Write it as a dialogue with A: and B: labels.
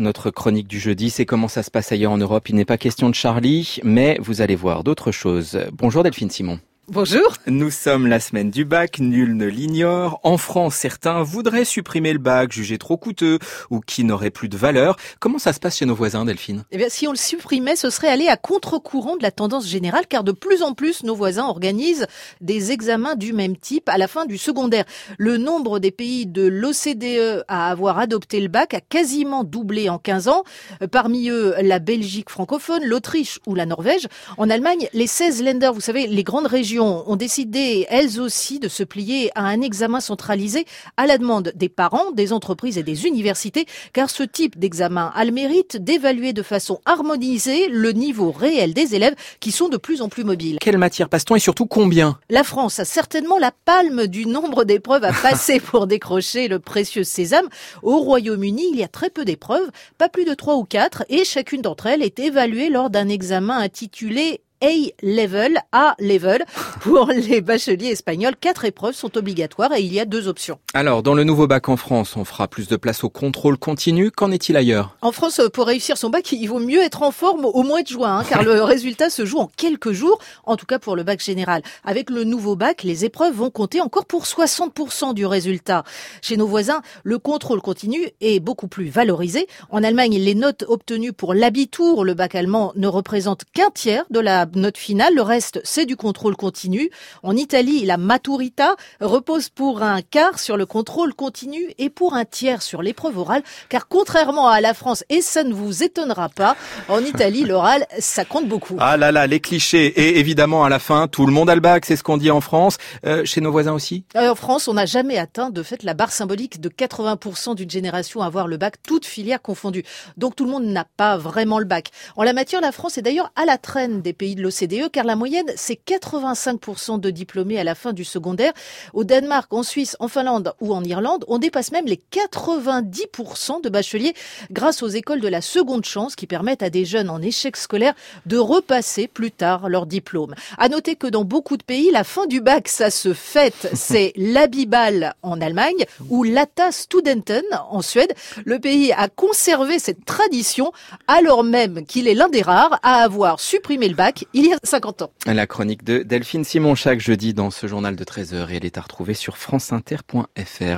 A: Notre chronique du jeudi, c'est comment ça se passe ailleurs en Europe. Il n'est pas question de Charlie, mais vous allez voir d'autres choses. Bonjour Delphine Simon.
B: Bonjour.
A: Nous sommes la semaine du bac, nul ne l'ignore. En France, certains voudraient supprimer le bac, jugé trop coûteux ou qui n'aurait plus de valeur. Comment ça se passe chez nos voisins, Delphine?
B: Eh bien, si on le supprimait, ce serait aller à contre-courant de la tendance générale, car de plus en plus, nos voisins organisent des examens du même type à la fin du secondaire. Le nombre des pays de l'OCDE à avoir adopté le bac a quasiment doublé en 15 ans. Parmi eux, la Belgique francophone, l'Autriche ou la Norvège. En Allemagne, les 16 Länder, vous savez, les grandes régions ont décidé, elles aussi, de se plier à un examen centralisé à la demande des parents, des entreprises et des universités, car ce type d'examen a le mérite d'évaluer de façon harmonisée le niveau réel des élèves qui sont de plus en plus mobiles.
A: Quelle matière passe-t-on et surtout combien?
B: La France a certainement la palme du nombre d'épreuves à passer pour décrocher le précieux sésame. Au Royaume-Uni, il y a très peu d'épreuves, pas plus de trois ou quatre, et chacune d'entre elles est évaluée lors d'un examen intitulé a-level, A-level. Pour les bacheliers espagnols, quatre épreuves sont obligatoires et il y a deux options.
A: Alors, dans le nouveau bac en France, on fera plus de place au contrôle continu. Qu'en est-il ailleurs?
B: En France, pour réussir son bac, il vaut mieux être en forme au mois de juin, hein, car le résultat se joue en quelques jours, en tout cas pour le bac général. Avec le nouveau bac, les épreuves vont compter encore pour 60% du résultat. Chez nos voisins, le contrôle continu est beaucoup plus valorisé. En Allemagne, les notes obtenues pour l'habitour, le bac allemand, ne représentent qu'un tiers de la note finale. Le reste, c'est du contrôle continu. En Italie, la maturita repose pour un quart sur le contrôle continu et pour un tiers sur l'épreuve orale. Car contrairement à la France, et ça ne vous étonnera pas, en Italie, l'oral, ça compte beaucoup.
A: Ah là là, les clichés. Et évidemment, à la fin, tout le monde a le bac, c'est ce qu'on dit en France. Euh, chez nos voisins aussi?
B: Euh, En France, on n'a jamais atteint de fait la barre symbolique de 80% d'une génération à avoir le bac, toutes filières confondues. Donc tout le monde n'a pas vraiment le bac. En la matière, la France est d'ailleurs à la traîne des pays de l'OCDE, car la moyenne, c'est 85% de diplômés à la fin du secondaire. Au Danemark, en Suisse, en Finlande ou en Irlande, on dépasse même les 90% de bacheliers grâce aux écoles de la seconde chance qui permettent à des jeunes en échec scolaire de repasser plus tard leur diplôme. À noter que dans beaucoup de pays, la fin du bac, ça se fête. C'est l'Abibal en Allemagne ou l'Ata Studenten en Suède. Le pays a conservé cette tradition alors même qu'il est l'un des rares à avoir supprimé le bac il y a 50 ans.
A: La chronique de Delphine Simon chaque jeudi dans ce journal de 13h et elle est à retrouver sur franceinter.fr.